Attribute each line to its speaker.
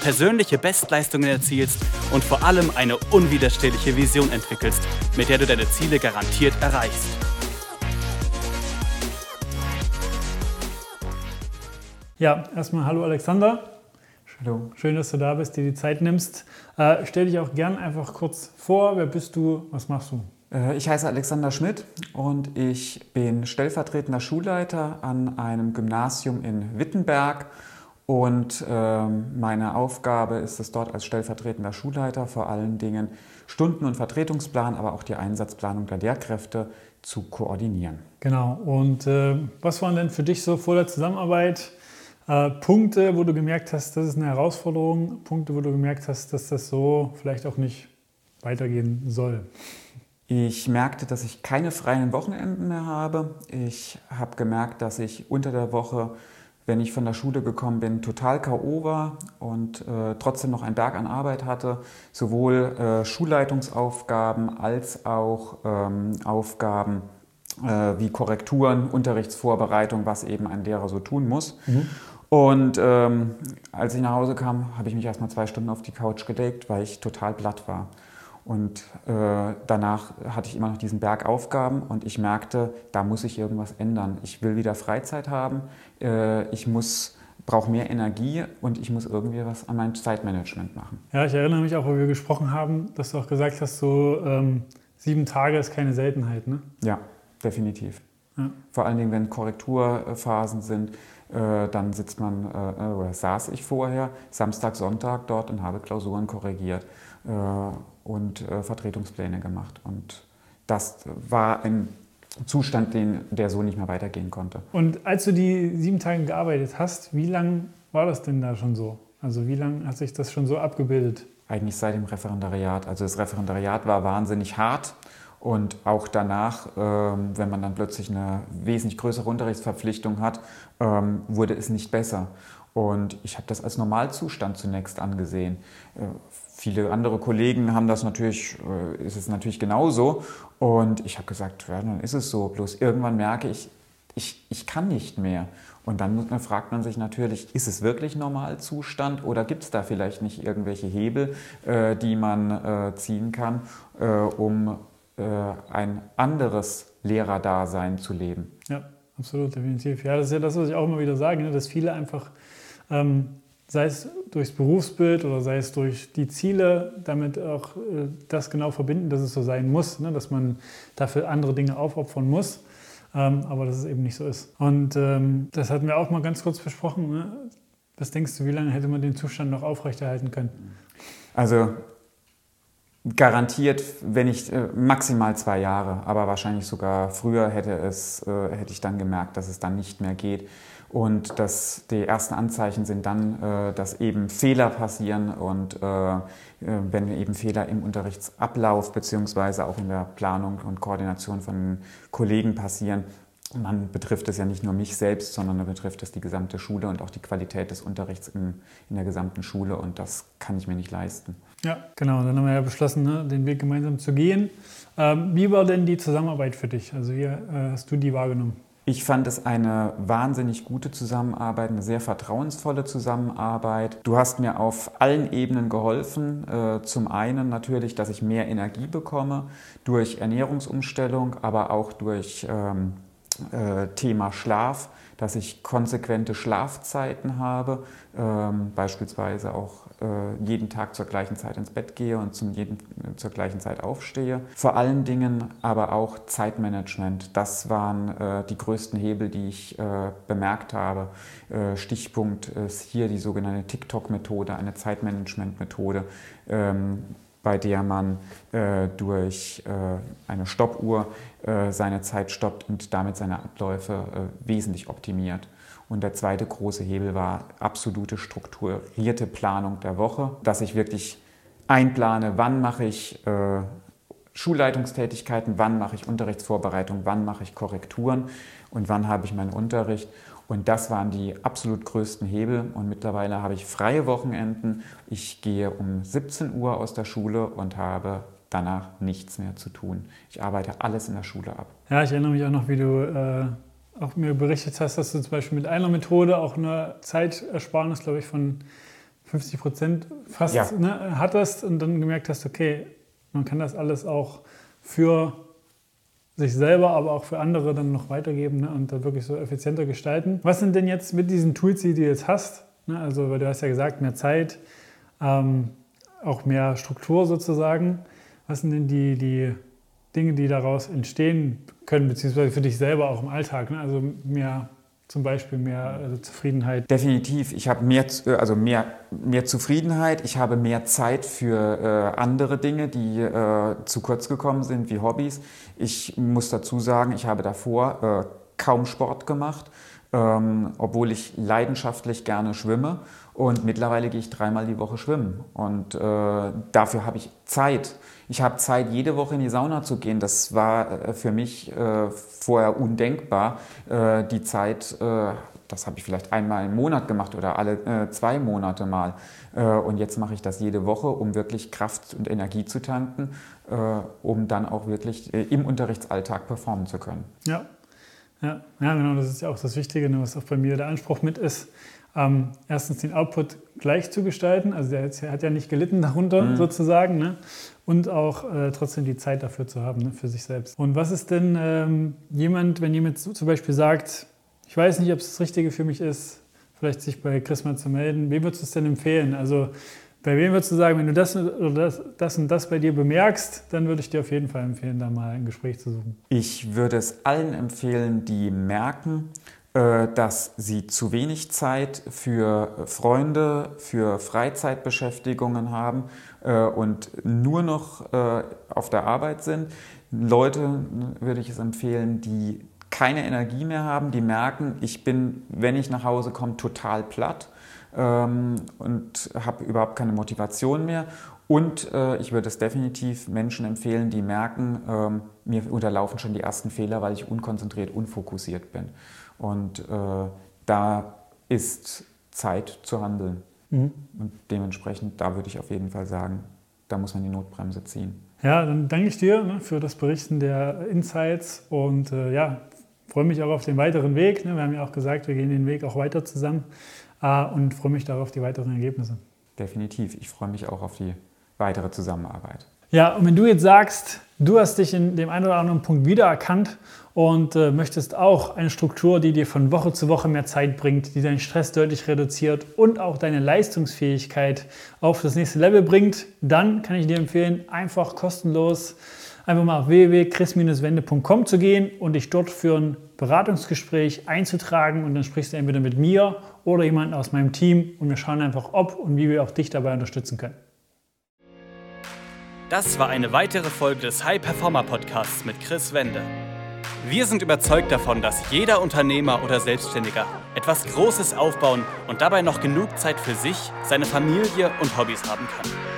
Speaker 1: persönliche Bestleistungen erzielst und vor allem eine unwiderstehliche Vision entwickelst, mit der du deine Ziele garantiert erreichst.
Speaker 2: Ja, erstmal hallo Alexander. Hallo. Schön, dass du da bist, dir die Zeit nimmst. Äh, stell dich auch gern einfach kurz vor. Wer bist du? Was machst du?
Speaker 3: Äh, ich heiße Alexander Schmidt und ich bin stellvertretender Schulleiter an einem Gymnasium in Wittenberg und ähm, meine Aufgabe ist es dort als stellvertretender Schulleiter vor allen Dingen Stunden- und Vertretungsplan, aber auch die Einsatzplanung der Lehrkräfte zu koordinieren.
Speaker 2: Genau. Und äh, was waren denn für dich so vor der Zusammenarbeit äh, Punkte, wo du gemerkt hast, das ist eine Herausforderung, Punkte, wo du gemerkt hast, dass das so vielleicht auch nicht weitergehen soll?
Speaker 3: Ich merkte, dass ich keine freien Wochenenden mehr habe. Ich habe gemerkt, dass ich unter der Woche wenn ich von der Schule gekommen bin, total K.O. war und äh, trotzdem noch einen Berg an Arbeit hatte, sowohl äh, Schulleitungsaufgaben als auch ähm, Aufgaben äh, wie Korrekturen, Unterrichtsvorbereitung, was eben ein Lehrer so tun muss. Mhm. Und ähm, als ich nach Hause kam, habe ich mich erstmal zwei Stunden auf die Couch gedeckt, weil ich total platt war. Und äh, danach hatte ich immer noch diesen Berg Aufgaben und ich merkte, da muss ich irgendwas ändern. Ich will wieder Freizeit haben, äh, ich muss brauche mehr Energie und ich muss irgendwie was an meinem Zeitmanagement machen.
Speaker 2: Ja, ich erinnere mich auch, wo wir gesprochen haben, dass du auch gesagt hast, so ähm, sieben Tage ist keine Seltenheit, ne?
Speaker 3: Ja, definitiv. Ja. Vor allen Dingen, wenn Korrekturphasen sind, äh, dann sitzt man, äh, oder saß ich vorher, Samstag, Sonntag dort und habe Klausuren korrigiert. Äh, und äh, Vertretungspläne gemacht. Und das war ein Zustand, den, der so nicht mehr weitergehen konnte.
Speaker 2: Und als du die sieben Tage gearbeitet hast, wie lange war das denn da schon so? Also wie lange hat sich das schon so abgebildet?
Speaker 3: Eigentlich seit dem Referendariat. Also das Referendariat war wahnsinnig hart. Und auch danach, ähm, wenn man dann plötzlich eine wesentlich größere Unterrichtsverpflichtung hat, ähm, wurde es nicht besser. Und ich habe das als Normalzustand zunächst angesehen. Äh, viele andere Kollegen haben das natürlich, äh, ist es natürlich genauso. Und ich habe gesagt, ja, dann ist es so. Bloß irgendwann merke ich, ich, ich kann nicht mehr. Und dann fragt man sich natürlich, ist es wirklich Normalzustand oder gibt es da vielleicht nicht irgendwelche Hebel, äh, die man ziehen kann, um ein anderes Lehrerdasein zu leben?
Speaker 2: Ja, absolut, definitiv. Ja, das ist ja das, was ich auch immer wieder sage, ne, dass viele einfach ähm, sei es durchs Berufsbild oder sei es durch die Ziele, damit auch äh, das genau verbinden, dass es so sein muss, ne? dass man dafür andere Dinge aufopfern muss, ähm, aber dass es eben nicht so ist. Und ähm, das hatten wir auch mal ganz kurz besprochen. Ne? Was denkst du, wie lange hätte man den Zustand noch aufrechterhalten können?
Speaker 3: Also garantiert, wenn ich äh, maximal zwei Jahre, aber wahrscheinlich sogar früher hätte es, äh, hätte ich dann gemerkt, dass es dann nicht mehr geht. Und dass die ersten Anzeichen sind dann, äh, dass eben Fehler passieren und äh, äh, wenn eben Fehler im Unterrichtsablauf beziehungsweise auch in der Planung und Koordination von Kollegen passieren, dann betrifft es ja nicht nur mich selbst, sondern dann betrifft es die gesamte Schule und auch die Qualität des Unterrichts in, in der gesamten Schule und das kann ich mir nicht leisten.
Speaker 2: Ja, genau. Dann haben wir ja beschlossen, ne, den Weg gemeinsam zu gehen. Ähm, wie war denn die Zusammenarbeit für dich? Also wie hast du die wahrgenommen?
Speaker 3: Ich fand es eine wahnsinnig gute Zusammenarbeit, eine sehr vertrauensvolle Zusammenarbeit. Du hast mir auf allen Ebenen geholfen. Äh, zum einen natürlich, dass ich mehr Energie bekomme durch Ernährungsumstellung, aber auch durch ähm, äh, Thema Schlaf, dass ich konsequente Schlafzeiten habe, ähm, beispielsweise auch äh, jeden Tag zur gleichen Zeit ins Bett gehe und zum jeden, zur gleichen Zeit aufstehe. Vor allen Dingen aber auch Zeitmanagement. Das waren äh, die größten Hebel, die ich äh, bemerkt habe. Äh, Stichpunkt ist hier die sogenannte TikTok-Methode, eine Zeitmanagement-Methode. Ähm, bei der man äh, durch äh, eine Stoppuhr äh, seine Zeit stoppt und damit seine Abläufe äh, wesentlich optimiert. Und der zweite große Hebel war absolute strukturierte Planung der Woche, dass ich wirklich einplane, wann mache ich äh, Schulleitungstätigkeiten, wann mache ich Unterrichtsvorbereitung, wann mache ich Korrekturen und wann habe ich meinen Unterricht. Und das waren die absolut größten Hebel. Und mittlerweile habe ich freie Wochenenden. Ich gehe um 17 Uhr aus der Schule und habe danach nichts mehr zu tun. Ich arbeite alles in der Schule ab.
Speaker 2: Ja, ich erinnere mich auch noch, wie du äh, auch mir berichtet hast, dass du zum Beispiel mit einer Methode auch eine Zeitersparnis, glaube ich, von 50 Prozent fast ja. ne, hattest und dann gemerkt hast, okay, man kann das alles auch für sich selber, aber auch für andere dann noch weitergeben ne, und da wirklich so effizienter gestalten. Was sind denn jetzt mit diesen Tools, die du jetzt hast? Ne, also, weil du hast ja gesagt, mehr Zeit, ähm, auch mehr Struktur sozusagen. Was sind denn die, die Dinge, die daraus entstehen können, beziehungsweise für dich selber auch im Alltag? Ne? Also mehr zum Beispiel mehr also Zufriedenheit?
Speaker 3: Definitiv. Ich habe mehr, äh, also mehr, mehr Zufriedenheit. Ich habe mehr Zeit für äh, andere Dinge, die äh, zu kurz gekommen sind, wie Hobbys. Ich muss dazu sagen, ich habe davor äh, kaum Sport gemacht, ähm, obwohl ich leidenschaftlich gerne schwimme. Und mittlerweile gehe ich dreimal die Woche schwimmen. Und äh, dafür habe ich Zeit. Ich habe Zeit, jede Woche in die Sauna zu gehen. Das war äh, für mich äh, vorher undenkbar. Äh, die Zeit, äh, das habe ich vielleicht einmal im Monat gemacht oder alle äh, zwei Monate mal. und jetzt mache ich das jede Woche, um wirklich Kraft und Energie zu tanken, um dann auch wirklich im Unterrichtsalltag performen zu können.
Speaker 2: Ja. Ja, ja, genau, das ist ja auch das Wichtige, ne, was auch bei mir der Anspruch mit ist ähm, erstens den Output gleich zu gestalten, also der hat ja nicht gelitten darunter mhm. sozusagen, ne? und auch äh, trotzdem die Zeit dafür zu haben, ne? für sich selbst. Und was ist denn ähm, jemand, wenn jemand zum Beispiel sagt, ich weiß nicht, ob es das Richtige für mich ist, vielleicht sich bei Chris mal zu melden, wem würdest du es denn empfehlen? Also bei wem würdest du sagen, wenn du das, oder das, das und das bei dir bemerkst, dann würde ich dir auf jeden Fall empfehlen, da mal ein Gespräch zu suchen.
Speaker 3: Ich würde es allen empfehlen, die merken, äh, dass sie zu wenig Zeit für Freunde, für Freizeitbeschäftigungen haben äh, und nur noch äh, auf der Arbeit sind. Leute würde ich es empfehlen, die keine Energie mehr haben, die merken, ich bin, wenn ich nach Hause komme, total platt ähm, und habe überhaupt keine Motivation mehr. Und äh, ich würde es definitiv Menschen empfehlen, die merken, ähm, mir unterlaufen schon die ersten Fehler, weil ich unkonzentriert, unfokussiert bin. Und äh, da ist Zeit zu handeln. Mhm. Und dementsprechend, da würde ich auf jeden Fall sagen, da muss man die Notbremse ziehen.
Speaker 2: Ja, dann danke ich dir ne, für das Berichten der Insights und äh, ja, freue mich auch auf den weiteren Weg. Ne? Wir haben ja auch gesagt, wir gehen den Weg auch weiter zusammen und freue mich darauf die weiteren Ergebnisse.
Speaker 3: Definitiv. Ich freue mich auch auf die weitere Zusammenarbeit.
Speaker 2: Ja, und wenn du jetzt sagst, du hast dich in dem einen oder anderen Punkt wiedererkannt und äh, möchtest auch eine Struktur, die dir von Woche zu Woche mehr Zeit bringt, die deinen Stress deutlich reduziert und auch deine Leistungsfähigkeit auf das nächste Level bringt, dann kann ich dir empfehlen, einfach kostenlos einfach mal auf www.chris-wende.com zu gehen und dich dort für ein Beratungsgespräch einzutragen und dann sprichst du entweder mit mir oder jemandem aus meinem Team und wir schauen einfach, ob und wie wir auch dich dabei unterstützen können.
Speaker 1: Das war eine weitere Folge des High Performer Podcasts mit Chris Wende. Wir sind überzeugt davon, dass jeder Unternehmer oder Selbstständiger etwas Großes aufbauen und dabei noch genug Zeit für sich, seine Familie und Hobbys haben kann.